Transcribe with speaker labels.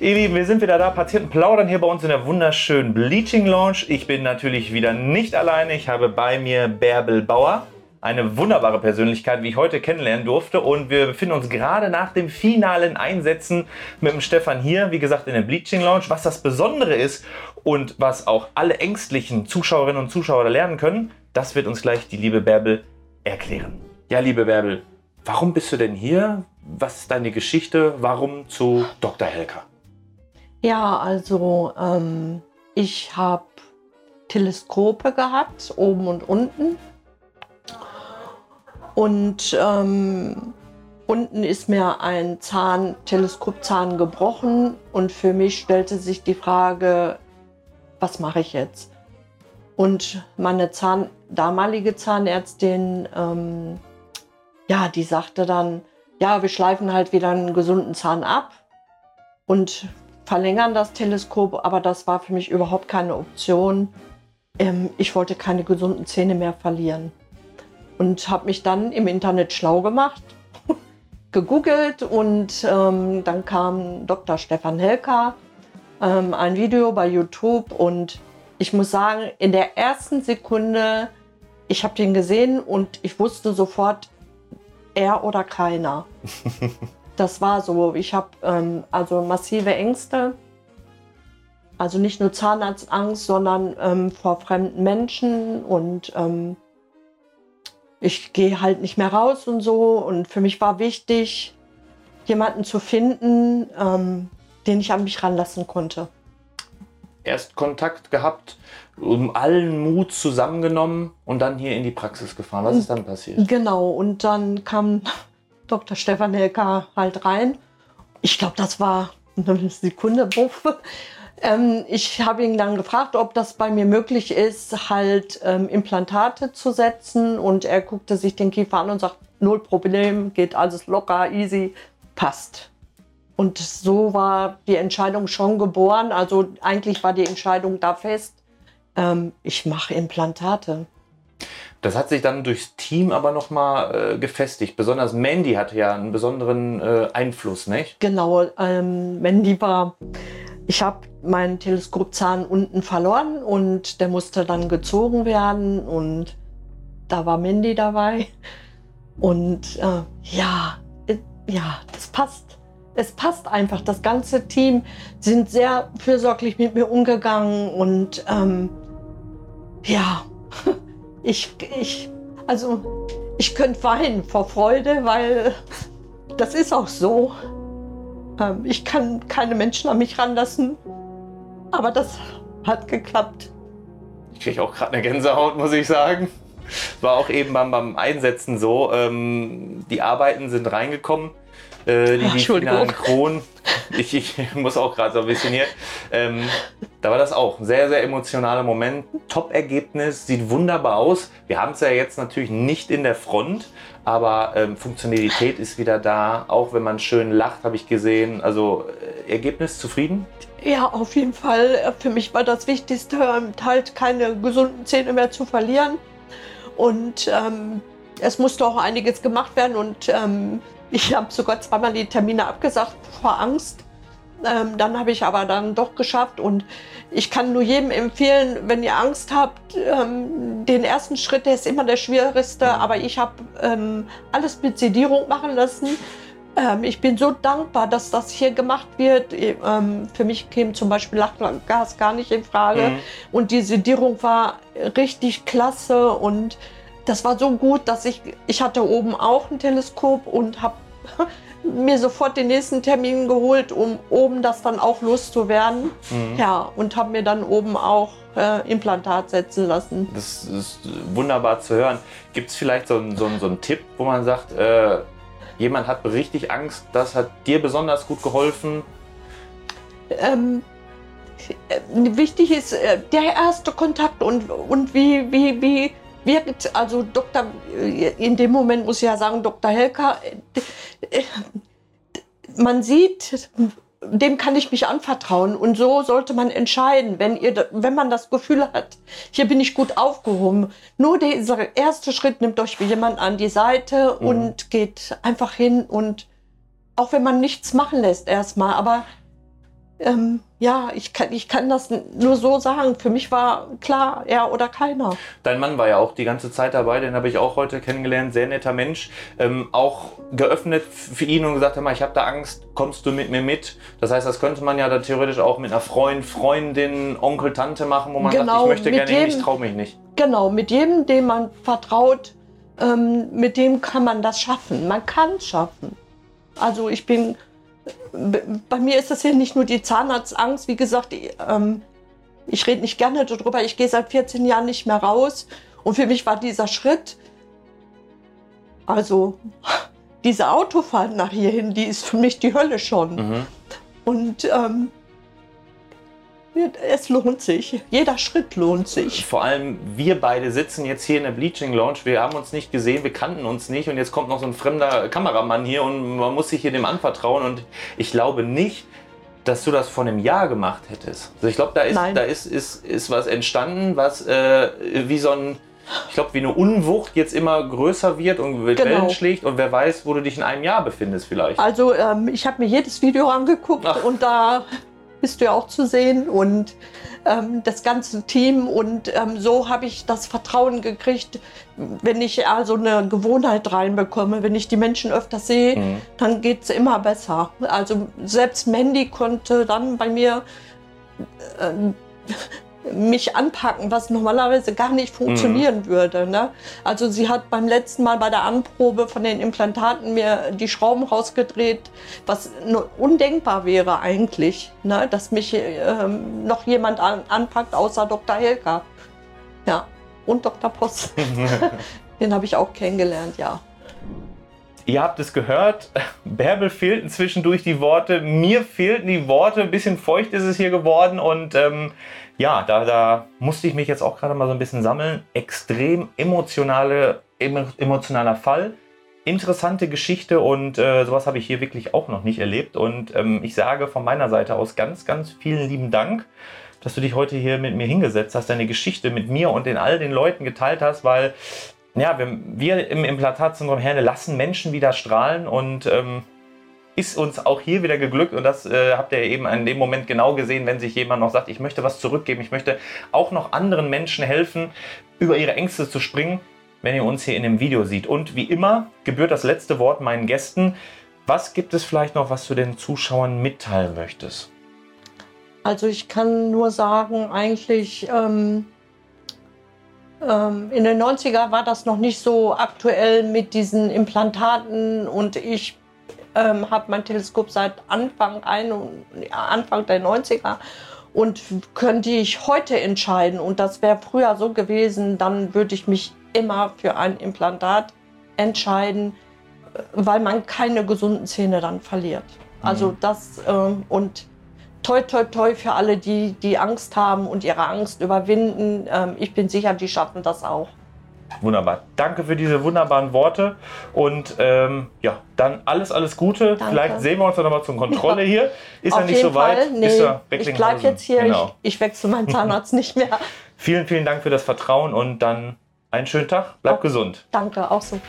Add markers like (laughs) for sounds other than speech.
Speaker 1: Ihr Lieben, wir sind wieder da, Patienten plaudern hier bei uns in der wunderschönen Bleaching Lounge. Ich bin natürlich wieder nicht alleine. Ich habe bei mir Bärbel Bauer, eine wunderbare Persönlichkeit, wie ich heute kennenlernen durfte. Und wir befinden uns gerade nach dem finalen Einsetzen mit dem Stefan hier, wie gesagt, in der Bleaching Lounge. Was das Besondere ist und was auch alle ängstlichen Zuschauerinnen und Zuschauer lernen können, das wird uns gleich die liebe Bärbel erklären. Ja, liebe Bärbel, warum bist du denn hier? Was ist deine Geschichte? Warum zu Dr. Helker?
Speaker 2: Ja, also ähm, ich habe Teleskope gehabt, oben und unten. Und ähm, unten ist mir ein Zahn, Teleskopzahn gebrochen und für mich stellte sich die Frage, was mache ich jetzt? Und meine Zahn, damalige Zahnärztin, ähm, ja, die sagte dann, ja, wir schleifen halt wieder einen gesunden Zahn ab und verlängern das Teleskop, aber das war für mich überhaupt keine Option. Ähm, ich wollte keine gesunden Zähne mehr verlieren und habe mich dann im Internet schlau gemacht, (laughs) gegoogelt und ähm, dann kam Dr. Stefan Helker, ähm, ein Video bei YouTube und ich muss sagen, in der ersten Sekunde, ich habe den gesehen und ich wusste sofort, er oder keiner. (laughs) das war so. Ich habe ähm, also massive Ängste. Also nicht nur Zahnarztangst, sondern ähm, vor fremden Menschen und ähm, ich gehe halt nicht mehr raus und so. Und für mich war wichtig, jemanden zu finden, ähm, den ich an mich ranlassen konnte.
Speaker 1: Erst Kontakt gehabt, um allen Mut zusammengenommen und dann hier in die Praxis gefahren. Was ist dann passiert?
Speaker 2: Genau, und dann kam Dr. Stefan Helker halt rein. Ich glaube, das war (laughs) eine Sekunde. Ähm, ich habe ihn dann gefragt, ob das bei mir möglich ist, halt ähm, Implantate zu setzen. Und er guckte sich den Kiefer an und sagt, null Problem, geht alles locker, easy, passt. Und so war die Entscheidung schon geboren. Also eigentlich war die Entscheidung da fest, ähm, ich mache Implantate.
Speaker 1: Das hat sich dann durchs Team aber nochmal äh, gefestigt. Besonders Mandy hatte ja einen besonderen äh, Einfluss, nicht?
Speaker 2: Genau, ähm, Mandy war, ich habe meinen Teleskopzahn unten verloren und der musste dann gezogen werden und da war Mandy dabei. Und äh, ja, äh, ja, das passt. Es passt einfach. Das ganze Team sind sehr fürsorglich mit mir umgegangen und ähm, ja, (laughs) ich, ich, also ich könnte weinen vor Freude, weil das ist auch so. Ähm, ich kann keine Menschen an mich ranlassen, aber das hat geklappt.
Speaker 1: Ich kriege auch gerade eine Gänsehaut, muss ich sagen. War auch eben beim, beim Einsetzen so. Ähm, die Arbeiten sind reingekommen. Äh, die, die finalen Kronen. Ich, ich (laughs) muss auch gerade so ein bisschen hier. Ähm, da war das auch ein sehr, sehr emotionaler Moment. Top-Ergebnis, sieht wunderbar aus. Wir haben es ja jetzt natürlich nicht in der Front, aber ähm, Funktionalität ist wieder da. Auch wenn man schön lacht, habe ich gesehen. Also äh, Ergebnis zufrieden?
Speaker 2: Ja, auf jeden Fall. Für mich war das Wichtigste, ähm, halt keine gesunden Zähne mehr zu verlieren. Und ähm, es musste auch einiges gemacht werden und ähm, ich habe sogar zweimal die Termine abgesagt vor Angst. Ähm, dann habe ich aber dann doch geschafft und ich kann nur jedem empfehlen, wenn ihr Angst habt, ähm, den ersten Schritt, der ist immer der schwierigste, aber ich habe ähm, alles mit Sedierung machen lassen. Ähm, ich bin so dankbar, dass das hier gemacht wird. Ähm, für mich käme zum Beispiel Lachgas gar nicht in Frage mhm. und die Sedierung war richtig klasse und das war so gut, dass ich, ich hatte oben auch ein Teleskop und habe (laughs) mir sofort den nächsten Termin geholt, um oben das dann auch loszuwerden. Mhm. Ja, und habe mir dann oben auch äh, Implantat setzen lassen.
Speaker 1: Das ist wunderbar zu hören. Gibt es vielleicht so, so, so einen Tipp, wo man sagt, äh, jemand hat richtig Angst, das hat dir besonders gut geholfen?
Speaker 2: Ähm, äh, wichtig ist äh, der erste Kontakt und, und wie, wie, wie wirkt, also Dr., in dem Moment muss ich ja sagen, Dr. Helker, man sieht, dem kann ich mich anvertrauen. Und so sollte man entscheiden, wenn, ihr, wenn man das Gefühl hat, hier bin ich gut aufgehoben. Nur dieser erste Schritt nimmt euch jemand an die Seite mhm. und geht einfach hin und auch wenn man nichts machen lässt erstmal, aber ähm, ja, ich kann, ich kann das nur so sagen. Für mich war klar, er oder keiner.
Speaker 1: Dein Mann war ja auch die ganze Zeit dabei, den habe ich auch heute kennengelernt. Sehr netter Mensch. Ähm, auch geöffnet für ihn und gesagt, ich habe da Angst, kommst du mit mir mit? Das heißt, das könnte man ja dann theoretisch auch mit einer Freund, Freundin, Onkel, Tante machen, wo man genau, sagt, ich möchte gerne jedem, hin, ich traue mich nicht.
Speaker 2: Genau, mit jedem, dem man vertraut, ähm, mit dem kann man das schaffen. Man kann es schaffen. Also ich bin bei mir ist das ja nicht nur die Zahnarztangst. Wie gesagt, ich, ähm, ich rede nicht gerne darüber. Ich gehe seit 14 Jahren nicht mehr raus. Und für mich war dieser Schritt, also diese Autofahrt nach hierhin, die ist für mich die Hölle schon. Mhm. Und ähm, es lohnt sich. Jeder Schritt lohnt sich.
Speaker 1: Vor allem wir beide sitzen jetzt hier in der Bleaching Lounge. Wir haben uns nicht gesehen, wir kannten uns nicht und jetzt kommt noch so ein fremder Kameramann hier und man muss sich hier dem anvertrauen und ich glaube nicht, dass du das vor einem Jahr gemacht hättest. Also ich glaube, da ist, da ist, ist, ist was entstanden, was äh, wie so ein ich glaube, wie eine Unwucht jetzt immer größer wird und Wellen genau. schlägt und wer weiß, wo du dich in einem Jahr befindest vielleicht.
Speaker 2: Also ähm, ich habe mir jedes Video angeguckt Ach. und da bist du ja auch zu sehen und ähm, das ganze Team. Und ähm, so habe ich das Vertrauen gekriegt, wenn ich also eine Gewohnheit reinbekomme, wenn ich die Menschen öfter sehe, mhm. dann geht es immer besser. Also selbst Mandy konnte dann bei mir äh, mich anpacken, was normalerweise gar nicht funktionieren mhm. würde. Ne? Also sie hat beim letzten Mal bei der Anprobe von den Implantaten mir die Schrauben rausgedreht, was undenkbar wäre eigentlich, ne? dass mich ähm, noch jemand an, anpackt außer Dr. Helka. Ja, und Dr. Post. (laughs) Den habe ich auch kennengelernt, ja.
Speaker 1: Ihr habt es gehört, (laughs) Bärbel fehlten zwischendurch die Worte, mir fehlten die Worte, ein bisschen feucht ist es hier geworden und ähm, ja, da, da musste ich mich jetzt auch gerade mal so ein bisschen sammeln. Extrem emotionale, emotionaler Fall. Interessante Geschichte und äh, sowas habe ich hier wirklich auch noch nicht erlebt. Und ähm, ich sage von meiner Seite aus ganz, ganz vielen lieben Dank, dass du dich heute hier mit mir hingesetzt hast, deine Geschichte mit mir und den all den Leuten geteilt hast, weil ja, wir, wir im Implantatzentrum Herne lassen Menschen wieder strahlen und ähm, ist uns auch hier wieder geglückt und das äh, habt ihr eben in dem Moment genau gesehen, wenn sich jemand noch sagt, ich möchte was zurückgeben, ich möchte auch noch anderen Menschen helfen, über ihre Ängste zu springen, wenn ihr uns hier in dem Video seht. Und wie immer gebührt das letzte Wort meinen Gästen. Was gibt es vielleicht noch, was du den Zuschauern mitteilen möchtest?
Speaker 2: Also ich kann nur sagen, eigentlich ähm, in den 90er war das noch nicht so aktuell mit diesen Implantaten und ich ähm, habe mein Teleskop seit Anfang, ein, Anfang der 90er und könnte ich heute entscheiden und das wäre früher so gewesen, dann würde ich mich immer für ein Implantat entscheiden, weil man keine gesunden Zähne dann verliert. Also mhm. das ähm, und toi toi toi für alle, die die Angst haben und ihre Angst überwinden. Ähm, ich bin sicher, die schaffen das auch.
Speaker 1: Wunderbar. Danke für diese wunderbaren Worte und ähm, ja, dann alles, alles Gute. Danke. Vielleicht sehen wir uns dann nochmal zur Kontrolle ja. hier. Ist Auf ja nicht so weit.
Speaker 2: Nee, ich bleibe jetzt hier. Genau. Ich, ich wechsle meinen Zahnarzt (laughs) nicht mehr.
Speaker 1: Vielen, vielen Dank für das Vertrauen und dann einen schönen Tag. Bleib auch, gesund.
Speaker 2: Danke, auch so.